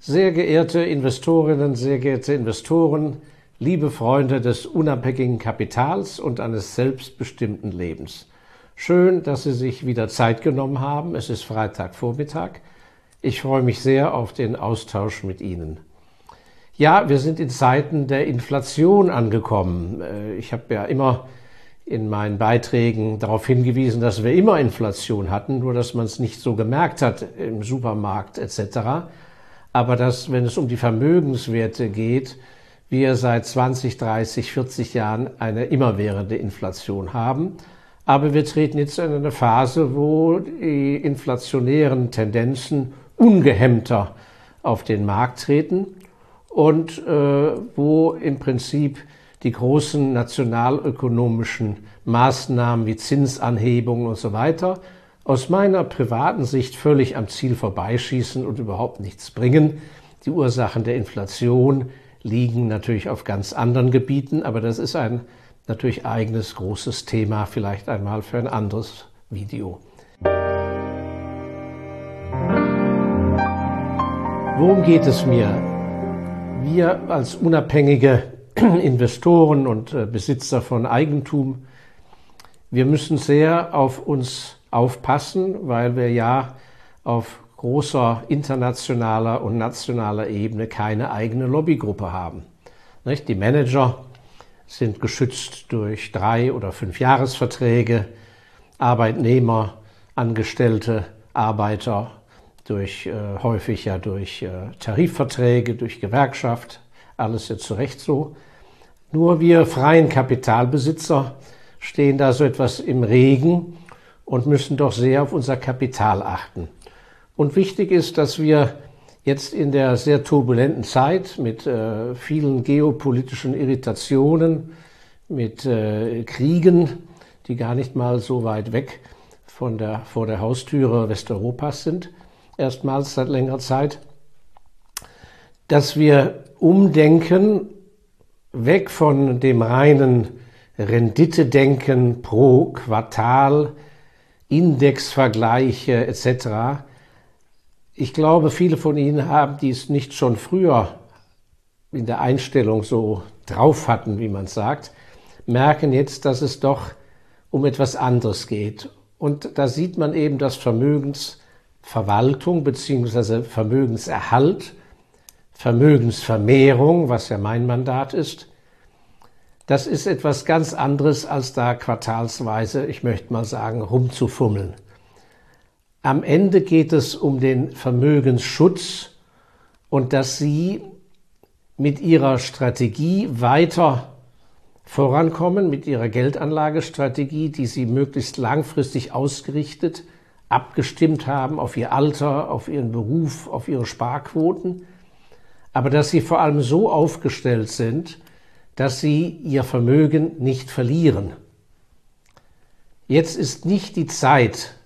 Sehr geehrte Investorinnen, sehr geehrte Investoren, liebe Freunde des unabhängigen Kapitals und eines selbstbestimmten Lebens. Schön, dass Sie sich wieder Zeit genommen haben. Es ist Freitagvormittag. Ich freue mich sehr auf den Austausch mit Ihnen. Ja, wir sind in Zeiten der Inflation angekommen. Äh, ich habe ja immer in meinen Beiträgen darauf hingewiesen, dass wir immer Inflation hatten, nur dass man es nicht so gemerkt hat im Supermarkt etc aber dass, wenn es um die Vermögenswerte geht, wir seit 20, 30, 40 Jahren eine immerwährende Inflation haben. Aber wir treten jetzt in eine Phase, wo die inflationären Tendenzen ungehemmter auf den Markt treten und äh, wo im Prinzip die großen nationalökonomischen Maßnahmen wie Zinsanhebungen und so weiter aus meiner privaten Sicht völlig am Ziel vorbeischießen und überhaupt nichts bringen. Die Ursachen der Inflation liegen natürlich auf ganz anderen Gebieten, aber das ist ein natürlich eigenes großes Thema, vielleicht einmal für ein anderes Video. Worum geht es mir? Wir als unabhängige Investoren und äh, Besitzer von Eigentum, wir müssen sehr auf uns aufpassen, weil wir ja auf großer internationaler und nationaler Ebene keine eigene Lobbygruppe haben. Die Manager sind geschützt durch drei oder fünf Jahresverträge, Arbeitnehmer, Angestellte, Arbeiter durch äh, häufig ja durch äh, Tarifverträge, durch Gewerkschaft, alles jetzt zu Recht so. Nur wir freien Kapitalbesitzer stehen da so etwas im Regen und müssen doch sehr auf unser Kapital achten. Und wichtig ist, dass wir jetzt in der sehr turbulenten Zeit mit äh, vielen geopolitischen Irritationen, mit äh, Kriegen, die gar nicht mal so weit weg von der, vor der Haustüre Westeuropas sind, erstmals seit längerer Zeit, dass wir umdenken, weg von dem reinen Renditedenken pro Quartal, Indexvergleiche etc. Ich glaube, viele von Ihnen haben dies nicht schon früher in der Einstellung so drauf hatten, wie man sagt, merken jetzt, dass es doch um etwas anderes geht. Und da sieht man eben, dass Vermögensverwaltung bzw. Vermögenserhalt, Vermögensvermehrung, was ja mein Mandat ist, das ist etwas ganz anderes, als da quartalsweise, ich möchte mal sagen, rumzufummeln. Am Ende geht es um den Vermögensschutz und dass Sie mit Ihrer Strategie weiter vorankommen, mit Ihrer Geldanlagestrategie, die Sie möglichst langfristig ausgerichtet, abgestimmt haben auf Ihr Alter, auf Ihren Beruf, auf Ihre Sparquoten, aber dass Sie vor allem so aufgestellt sind, dass sie ihr Vermögen nicht verlieren. Jetzt ist nicht die Zeit,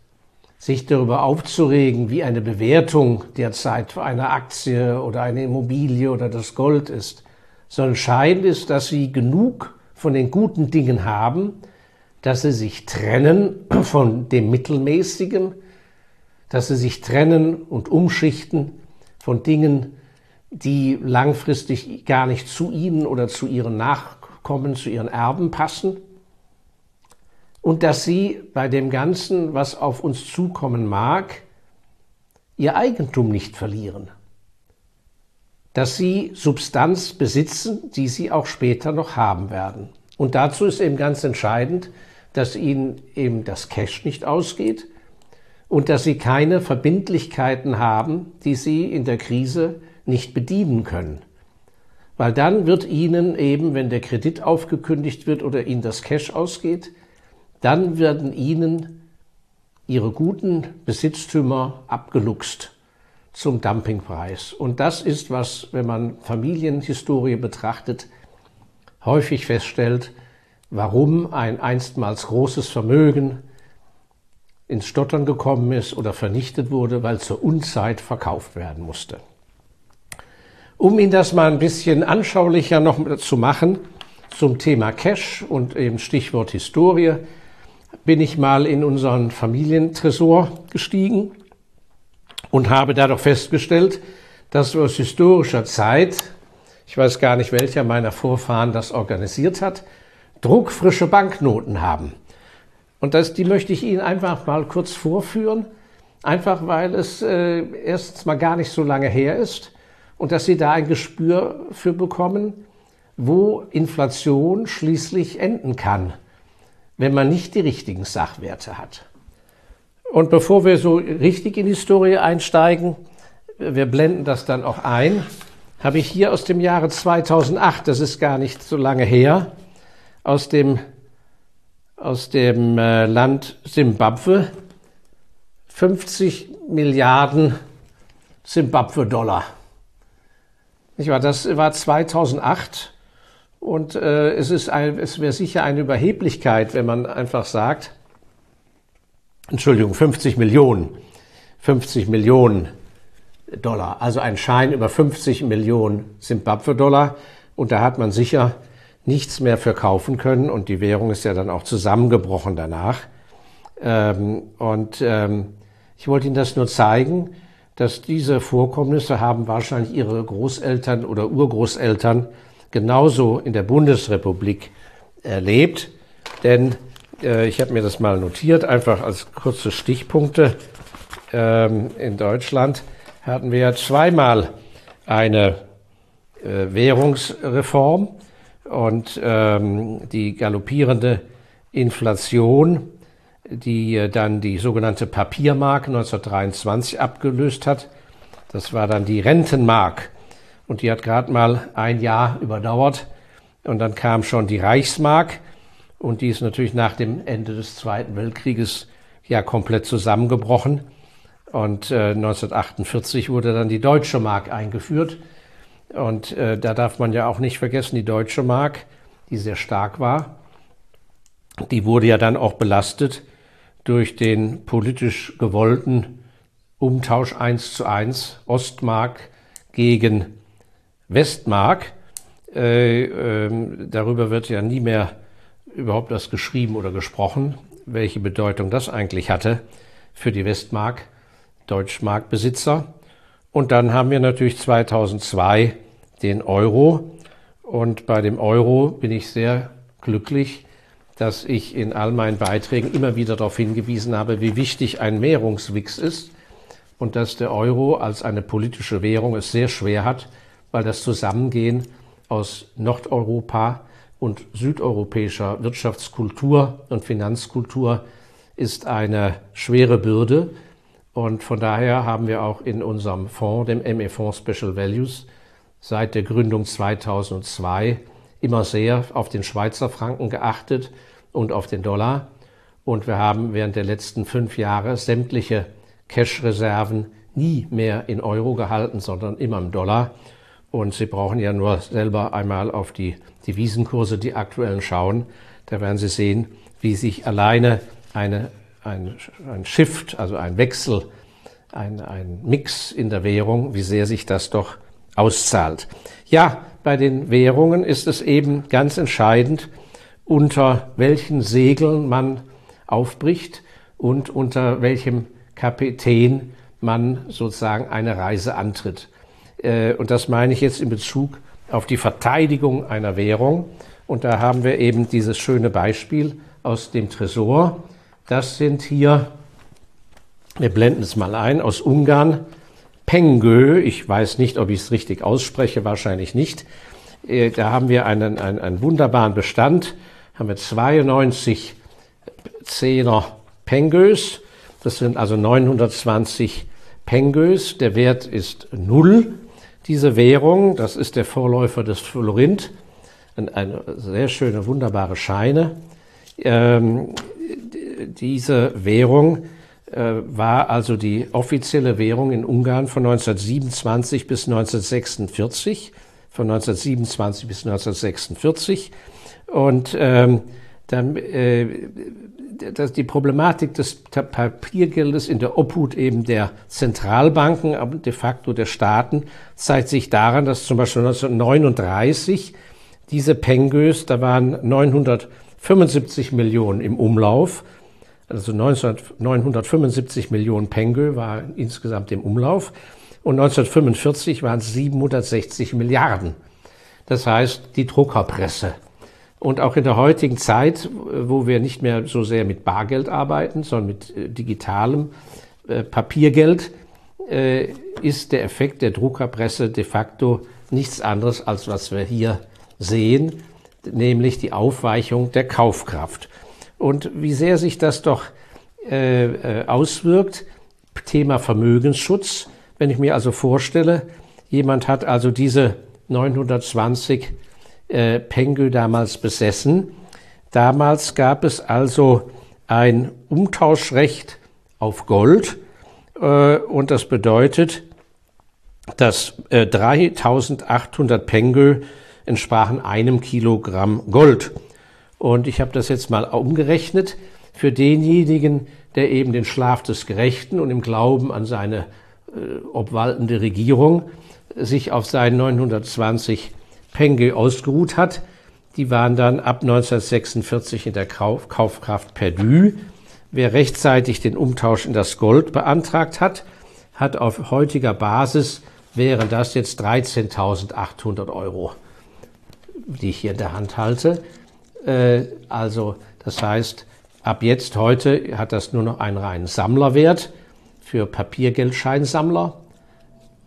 sich darüber aufzuregen, wie eine Bewertung derzeit für eine Aktie oder eine Immobilie oder das Gold ist, sondern entscheidend ist, dass sie genug von den guten Dingen haben, dass sie sich trennen von dem Mittelmäßigen, dass sie sich trennen und umschichten von Dingen, die langfristig gar nicht zu ihnen oder zu ihren Nachkommen, zu ihren Erben passen. Und dass sie bei dem Ganzen, was auf uns zukommen mag, ihr Eigentum nicht verlieren. Dass sie Substanz besitzen, die sie auch später noch haben werden. Und dazu ist eben ganz entscheidend, dass ihnen eben das Cash nicht ausgeht und dass sie keine Verbindlichkeiten haben, die sie in der Krise nicht bedienen können. Weil dann wird Ihnen eben, wenn der Kredit aufgekündigt wird oder Ihnen das Cash ausgeht, dann werden Ihnen Ihre guten Besitztümer abgeluchst zum Dumpingpreis. Und das ist, was, wenn man Familienhistorie betrachtet, häufig feststellt, warum ein einstmals großes Vermögen ins Stottern gekommen ist oder vernichtet wurde, weil zur Unzeit verkauft werden musste. Um Ihnen das mal ein bisschen anschaulicher noch zu machen zum Thema Cash und eben Stichwort Historie, bin ich mal in unseren Familientresor gestiegen und habe da doch festgestellt, dass wir aus historischer Zeit, ich weiß gar nicht, welcher meiner Vorfahren das organisiert hat, druckfrische Banknoten haben. Und das, die möchte ich Ihnen einfach mal kurz vorführen, einfach weil es äh, erstens mal gar nicht so lange her ist und dass Sie da ein Gespür für bekommen, wo Inflation schließlich enden kann, wenn man nicht die richtigen Sachwerte hat. Und bevor wir so richtig in die Historie einsteigen, wir blenden das dann auch ein, habe ich hier aus dem Jahre 2008, das ist gar nicht so lange her, aus dem, aus dem äh, Land Simbabwe 50 Milliarden Simbabwe-Dollar. Das war 2008 und äh, es, es wäre sicher eine Überheblichkeit, wenn man einfach sagt, Entschuldigung, 50 Millionen, 50 Millionen Dollar, also ein Schein über 50 Millionen Zimbabwe-Dollar. Und da hat man sicher nichts mehr verkaufen können und die Währung ist ja dann auch zusammengebrochen danach. Ähm, und ähm, ich wollte Ihnen das nur zeigen, dass diese Vorkommnisse haben wahrscheinlich Ihre Großeltern oder Urgroßeltern genauso in der Bundesrepublik erlebt. Denn äh, ich habe mir das mal notiert, einfach als kurze Stichpunkte. Ähm, in Deutschland hatten wir zweimal eine äh, Währungsreform und ähm, die galoppierende Inflation, die äh, dann die sogenannte Papiermark 1923 abgelöst hat. Das war dann die Rentenmark und die hat gerade mal ein Jahr überdauert. Und dann kam schon die Reichsmark und die ist natürlich nach dem Ende des Zweiten Weltkrieges ja komplett zusammengebrochen. Und äh, 1948 wurde dann die Deutsche Mark eingeführt. Und äh, da darf man ja auch nicht vergessen, die Deutsche Mark, die sehr stark war, die wurde ja dann auch belastet durch den politisch gewollten Umtausch eins zu eins Ostmark gegen Westmark. Äh, äh, darüber wird ja nie mehr überhaupt das geschrieben oder gesprochen, welche Bedeutung das eigentlich hatte für die Westmark, Deutschmarkbesitzer. Und dann haben wir natürlich 2002 den Euro. Und bei dem Euro bin ich sehr glücklich, dass ich in all meinen Beiträgen immer wieder darauf hingewiesen habe, wie wichtig ein Währungswix ist und dass der Euro als eine politische Währung es sehr schwer hat, weil das Zusammengehen aus Nordeuropa und südeuropäischer Wirtschaftskultur und Finanzkultur ist eine schwere Bürde. Und von daher haben wir auch in unserem Fonds, dem ME-Fonds Special Values, seit der Gründung 2002 immer sehr auf den Schweizer Franken geachtet und auf den Dollar. Und wir haben während der letzten fünf Jahre sämtliche Cash-Reserven nie mehr in Euro gehalten, sondern immer im Dollar. Und Sie brauchen ja nur selber einmal auf die Devisenkurse, die aktuellen schauen. Da werden Sie sehen, wie sich alleine eine, ein, ein Shift, also ein Wechsel, ein, ein Mix in der Währung, wie sehr sich das doch auszahlt. Ja, bei den Währungen ist es eben ganz entscheidend, unter welchen Segeln man aufbricht und unter welchem Kapitän man sozusagen eine Reise antritt. Äh, und das meine ich jetzt in Bezug auf die Verteidigung einer Währung. Und da haben wir eben dieses schöne Beispiel aus dem Tresor. Das sind hier, wir blenden es mal ein, aus Ungarn, Pengö. Ich weiß nicht, ob ich es richtig ausspreche, wahrscheinlich nicht. Äh, da haben wir einen, einen, einen wunderbaren Bestand, haben wir 92 Zehner Pengös. Das sind also 920 Pengös. Der Wert ist null. Diese Währung, das ist der Vorläufer des Florint, eine sehr schöne, wunderbare Scheine. Ähm, diese Währung äh, war also die offizielle Währung in Ungarn von 1927 bis 1946, von 1927 bis 1946. Und ähm, dann, äh, das, die Problematik des Papiergeldes in der Obhut eben der Zentralbanken, aber de facto der Staaten, zeigt sich daran, dass zum Beispiel 1939 diese Pengös, da waren 975 Millionen im Umlauf, also 975 Millionen Pengö war insgesamt im Umlauf. und 1945 waren es 760 Milliarden. Das heißt, die Druckerpresse. Und auch in der heutigen Zeit, wo wir nicht mehr so sehr mit Bargeld arbeiten, sondern mit äh, digitalem äh, Papiergeld, äh, ist der Effekt der Druckerpresse de facto nichts anderes, als was wir hier sehen, nämlich die Aufweichung der Kaufkraft. Und wie sehr sich das doch auswirkt, Thema Vermögensschutz, wenn ich mir also vorstelle, jemand hat also diese 920 äh, Pengü damals besessen. Damals gab es also ein Umtauschrecht auf Gold äh, und das bedeutet, dass äh, 3800 Pengö entsprachen einem Kilogramm Gold. Und ich habe das jetzt mal umgerechnet für denjenigen, der eben den Schlaf des Gerechten und im Glauben an seine äh, obwaltende Regierung sich auf seinen 920 Penge ausgeruht hat. Die waren dann ab 1946 in der Kauf, Kaufkraft perdu. Wer rechtzeitig den Umtausch in das Gold beantragt hat, hat auf heutiger Basis wären das jetzt 13.800 Euro, die ich hier in der Hand halte. Äh, also das heißt, ab jetzt heute hat das nur noch einen reinen Sammlerwert für Papiergeldscheinsammler.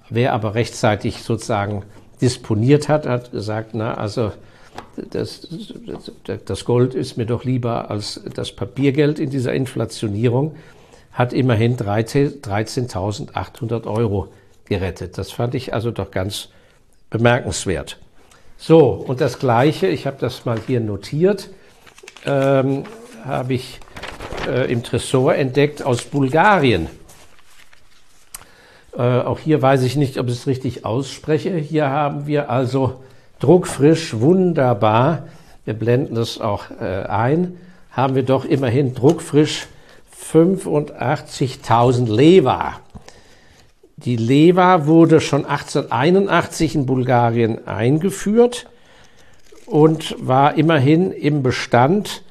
Wer aber rechtzeitig sozusagen disponiert hat, hat gesagt, na, also das, das Gold ist mir doch lieber als das Papiergeld in dieser Inflationierung, hat immerhin 13.800 Euro gerettet. Das fand ich also doch ganz bemerkenswert. So, und das Gleiche, ich habe das mal hier notiert, ähm, habe ich äh, im Tresor entdeckt aus Bulgarien. Äh, auch hier weiß ich nicht, ob ich es richtig ausspreche. Hier haben wir also druckfrisch, wunderbar, wir blenden das auch äh, ein, haben wir doch immerhin druckfrisch 85.000 Leva. Die Leva wurde schon 1881 in Bulgarien eingeführt und war immerhin im Bestand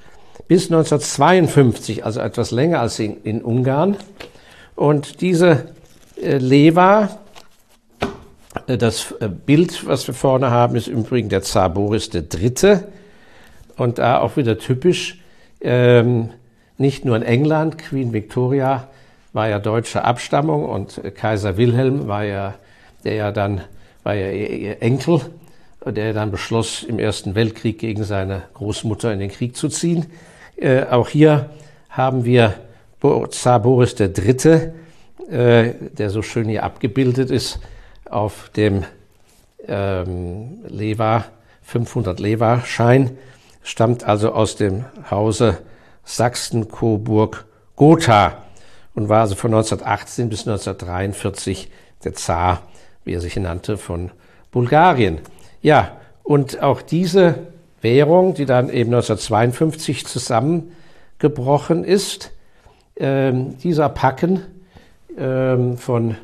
bis 1952, also etwas länger als in, in Ungarn. Und diese äh, Leva. Äh, das äh, Bild, was wir vorne haben, ist im Übrigen der Zar Boris III. Und da auch wieder typisch, ähm, nicht nur in England, Queen Victoria war ja deutscher Abstammung und Kaiser Wilhelm war ja, der ja dann, war ja ihr Enkel, der dann beschloss, im Ersten Weltkrieg gegen seine Großmutter in den Krieg zu ziehen. Äh, auch hier haben wir Zar Boris III., der so schön hier abgebildet ist, auf dem ähm, Leva, 500 Leva-Schein, stammt also aus dem Hause Sachsen-Coburg-Gotha und war also von 1918 bis 1943 der Zar, wie er sich nannte, von Bulgarien. Ja, und auch diese Währung, die dann eben 1952 zusammengebrochen ist, äh, dieser Packen von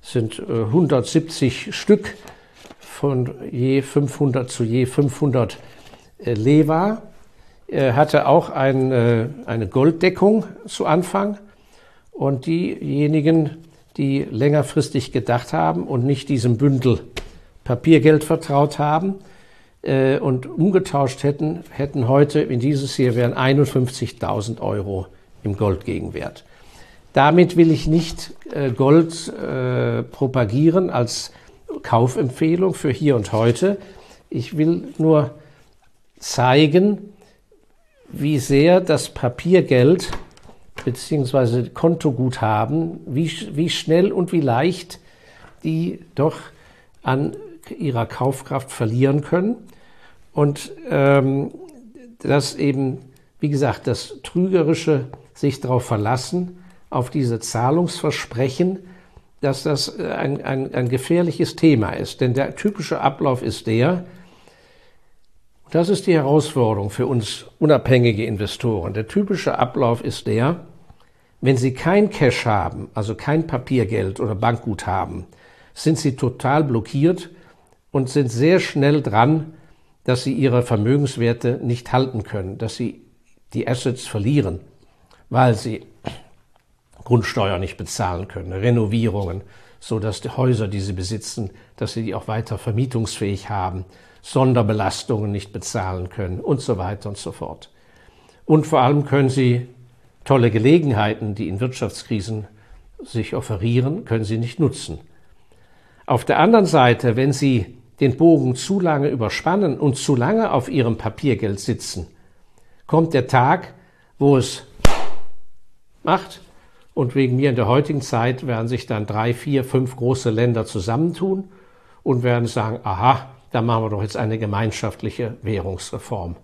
sind 170 äh, Stück von je 500 zu je 500 äh, Leva. Er hatte auch ein, äh, eine Golddeckung zu Anfang und diejenigen, die längerfristig gedacht haben und nicht diesem Bündel Papiergeld vertraut haben und umgetauscht hätten, hätten heute in dieses hier wären 51.000 Euro im Goldgegenwert. Damit will ich nicht äh, Gold äh, propagieren als Kaufempfehlung für hier und heute. Ich will nur zeigen, wie sehr das Papiergeld bzw. Kontoguthaben, wie, wie schnell und wie leicht die doch an ihrer Kaufkraft verlieren können. Und ähm, dass eben, wie gesagt, das Trügerische sich darauf verlassen, auf diese Zahlungsversprechen, dass das äh, ein, ein, ein gefährliches Thema ist. Denn der typische Ablauf ist der, das ist die Herausforderung für uns unabhängige Investoren. Der typische Ablauf ist der, wenn Sie kein Cash haben, also kein Papiergeld oder Bankguthaben, sind Sie total blockiert und sind sehr schnell dran, dass Sie Ihre Vermögenswerte nicht halten können, dass Sie die Assets verlieren, weil Sie Grundsteuer nicht bezahlen können, Renovierungen, so dass die Häuser, die sie besitzen, dass sie die auch weiter vermietungsfähig haben, Sonderbelastungen nicht bezahlen können und so weiter und so fort. Und vor allem können sie tolle Gelegenheiten, die in Wirtschaftskrisen sich offerieren, können sie nicht nutzen. Auf der anderen Seite, wenn sie den Bogen zu lange überspannen und zu lange auf ihrem Papiergeld sitzen, kommt der Tag, wo es macht und wegen mir in der heutigen Zeit werden sich dann drei, vier, fünf große Länder zusammentun und werden sagen, aha, da machen wir doch jetzt eine gemeinschaftliche Währungsreform.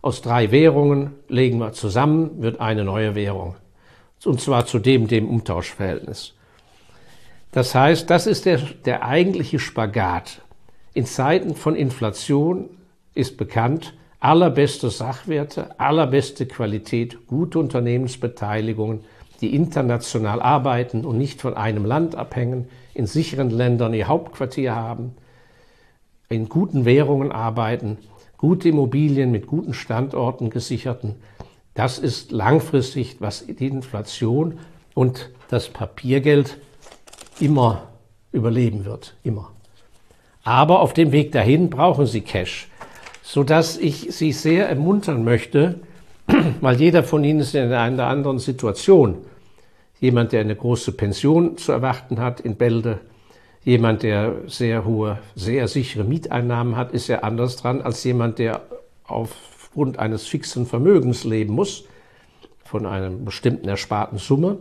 Aus drei Währungen legen wir zusammen, wird eine neue Währung. Und zwar zu dem, dem Umtauschverhältnis. Das heißt, das ist der, der eigentliche Spagat. In Zeiten von Inflation ist bekannt, allerbeste Sachwerte, allerbeste Qualität, gute Unternehmensbeteiligungen, die international arbeiten und nicht von einem Land abhängen, in sicheren Ländern ihr Hauptquartier haben, in guten Währungen arbeiten, gute Immobilien mit guten Standorten gesicherten. Das ist langfristig, was die Inflation und das Papiergeld immer überleben wird, immer. Aber auf dem Weg dahin brauchen Sie Cash, sodass ich Sie sehr ermuntern möchte, weil jeder von Ihnen ist in einer anderen Situation. Jemand, der eine große Pension zu erwarten hat in Bälde, jemand, der sehr hohe, sehr sichere Mieteinnahmen hat, ist ja anders dran als jemand, der aufgrund eines fixen Vermögens leben muss, von einer bestimmten ersparten Summe,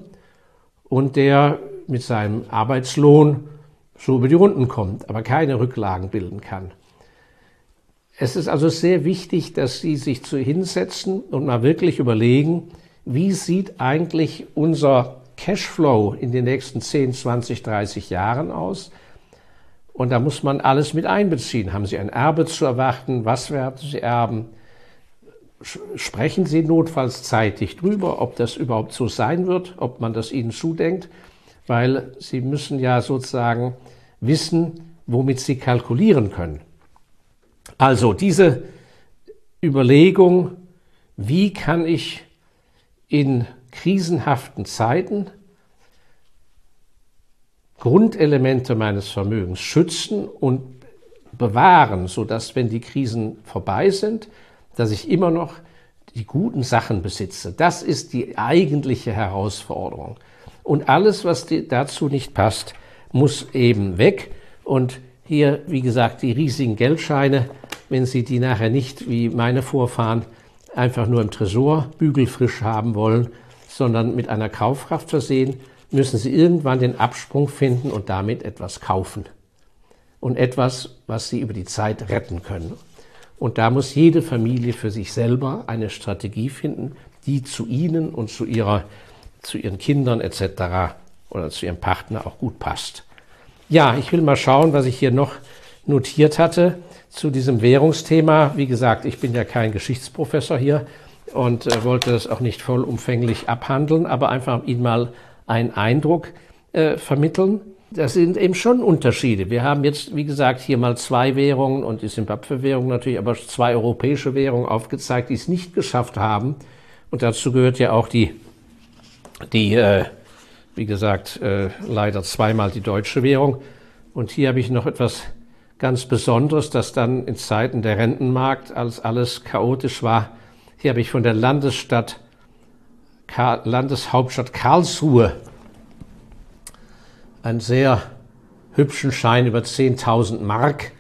und der mit seinem Arbeitslohn so über die Runden kommt, aber keine Rücklagen bilden kann. Es ist also sehr wichtig, dass Sie sich zu hinsetzen und mal wirklich überlegen, wie sieht eigentlich unser Cashflow in den nächsten 10, 20, 30 Jahren aus? Und da muss man alles mit einbeziehen. Haben Sie ein Erbe zu erwarten? Was werden Sie erben? Sprechen Sie notfalls zeitig drüber, ob das überhaupt so sein wird, ob man das Ihnen zudenkt, weil Sie müssen ja sozusagen wissen, womit sie kalkulieren können. Also diese Überlegung, wie kann ich in krisenhaften Zeiten Grundelemente meines Vermögens schützen und bewahren, sodass, wenn die Krisen vorbei sind, dass ich immer noch die guten Sachen besitze. Das ist die eigentliche Herausforderung. Und alles, was dazu nicht passt, muss eben weg. Und hier, wie gesagt, die riesigen Geldscheine, wenn Sie die nachher nicht, wie meine Vorfahren, einfach nur im Tresor bügelfrisch haben wollen, sondern mit einer Kaufkraft versehen, müssen Sie irgendwann den Absprung finden und damit etwas kaufen. Und etwas, was Sie über die Zeit retten können. Und da muss jede Familie für sich selber eine Strategie finden, die zu Ihnen und zu, ihrer, zu Ihren Kindern etc oder zu ihrem Partner auch gut passt. Ja, ich will mal schauen, was ich hier noch notiert hatte zu diesem Währungsthema. Wie gesagt, ich bin ja kein Geschichtsprofessor hier und äh, wollte das auch nicht vollumfänglich abhandeln, aber einfach Ihnen mal einen Eindruck äh, vermitteln. Das sind eben schon Unterschiede. Wir haben jetzt, wie gesagt, hier mal zwei Währungen und die Simbabwe-Währung natürlich, aber zwei europäische Währungen aufgezeigt, die es nicht geschafft haben. Und dazu gehört ja auch die, die äh, wie gesagt, äh, leider zweimal die deutsche Währung. Und hier habe ich noch etwas ganz Besonderes, das dann in Zeiten der Rentenmarkt, als alles chaotisch war, hier habe ich von der Landesstadt, Landeshauptstadt Karlsruhe einen sehr hübschen Schein über 10.000 Mark.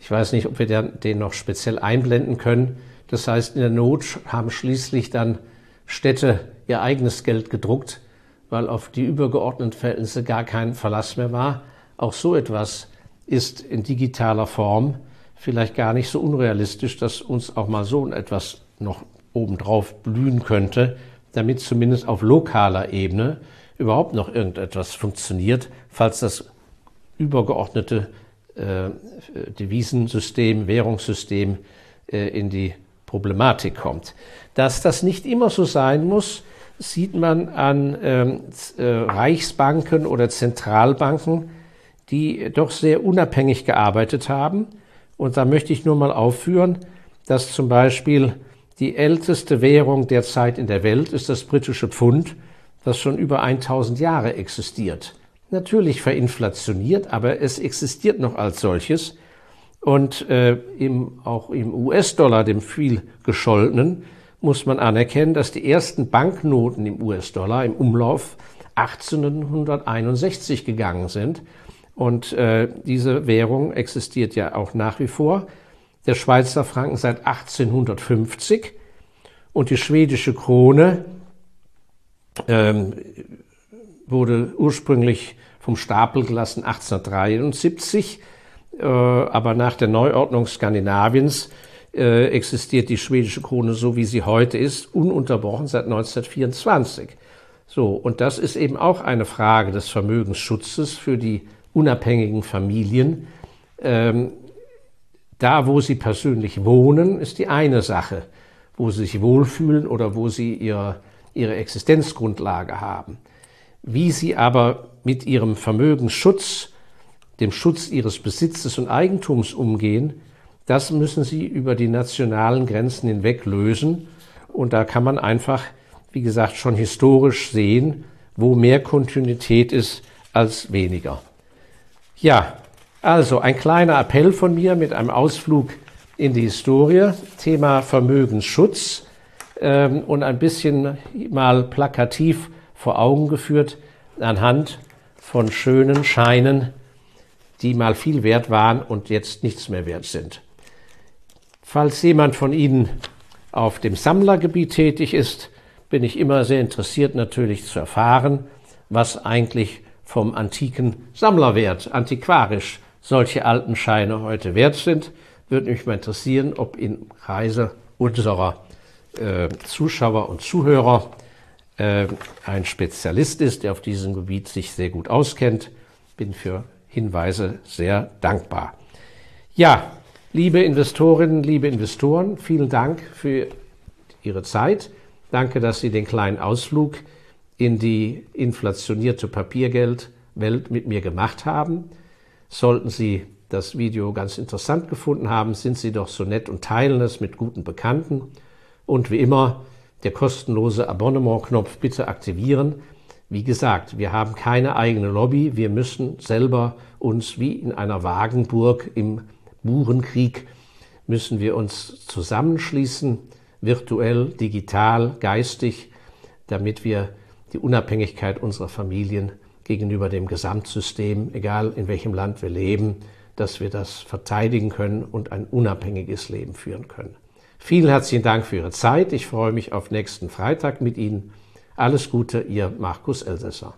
Ich weiß nicht, ob wir den noch speziell einblenden können. Das heißt, in der Not haben schließlich dann Städte ihr eigenes Geld gedruckt, weil auf die übergeordneten Verhältnisse gar kein Verlass mehr war. Auch so etwas ist in digitaler Form vielleicht gar nicht so unrealistisch, dass uns auch mal so etwas noch obendrauf blühen könnte, damit zumindest auf lokaler Ebene überhaupt noch irgendetwas funktioniert, falls das übergeordnete äh, Devisensystem, Währungssystem äh, in die Problematik kommt. Dass das nicht immer so sein muss, sieht man an ähm, äh, Reichsbanken oder Zentralbanken, die doch sehr unabhängig gearbeitet haben. Und da möchte ich nur mal aufführen, dass zum Beispiel die älteste Währung derzeit in der Welt ist das britische Pfund, das schon über 1000 Jahre existiert natürlich verinflationiert, aber es existiert noch als solches. Und äh, im, auch im US-Dollar, dem viel gescholtenen, muss man anerkennen, dass die ersten Banknoten im US-Dollar im Umlauf 1861 gegangen sind. Und äh, diese Währung existiert ja auch nach wie vor. Der Schweizer Franken seit 1850 und die schwedische Krone ähm, wurde ursprünglich vom Stapel gelassen 1873, äh, aber nach der Neuordnung Skandinaviens äh, existiert die schwedische Krone so, wie sie heute ist, ununterbrochen seit 1924. So, und das ist eben auch eine Frage des Vermögensschutzes für die unabhängigen Familien. Ähm, da, wo sie persönlich wohnen, ist die eine Sache, wo sie sich wohlfühlen oder wo sie ihr, ihre Existenzgrundlage haben. Wie sie aber mit ihrem Vermögensschutz, dem Schutz ihres Besitzes und Eigentums umgehen, das müssen sie über die nationalen Grenzen hinweg lösen. Und da kann man einfach, wie gesagt, schon historisch sehen, wo mehr Kontinuität ist als weniger. Ja, also ein kleiner Appell von mir mit einem Ausflug in die Historie, Thema Vermögensschutz ähm, und ein bisschen mal plakativ vor Augen geführt anhand von schönen Scheinen, die mal viel wert waren und jetzt nichts mehr wert sind. Falls jemand von Ihnen auf dem Sammlergebiet tätig ist, bin ich immer sehr interessiert natürlich zu erfahren, was eigentlich vom antiken Sammlerwert, antiquarisch, solche alten Scheine heute wert sind. Würde mich mal interessieren, ob in Kreise unserer äh, Zuschauer und Zuhörer äh, ein Spezialist ist, der auf diesem Gebiet sich sehr gut auskennt. Bin für Hinweise sehr dankbar. Ja, Liebe Investorinnen, liebe Investoren, vielen Dank für Ihre Zeit. Danke, dass Sie den kleinen Ausflug in die inflationierte Papiergeldwelt mit mir gemacht haben. Sollten Sie das Video ganz interessant gefunden haben, sind Sie doch so nett und teilen es mit guten Bekannten. Und wie immer, der kostenlose Abonnement-Knopf bitte aktivieren. Wie gesagt, wir haben keine eigene Lobby. Wir müssen selber uns wie in einer Wagenburg im Burenkrieg müssen wir uns zusammenschließen, virtuell, digital, geistig, damit wir die Unabhängigkeit unserer Familien gegenüber dem Gesamtsystem, egal in welchem Land wir leben, dass wir das verteidigen können und ein unabhängiges Leben führen können. Vielen herzlichen Dank für Ihre Zeit. Ich freue mich auf nächsten Freitag mit Ihnen. Alles Gute, Ihr Markus Elsässer.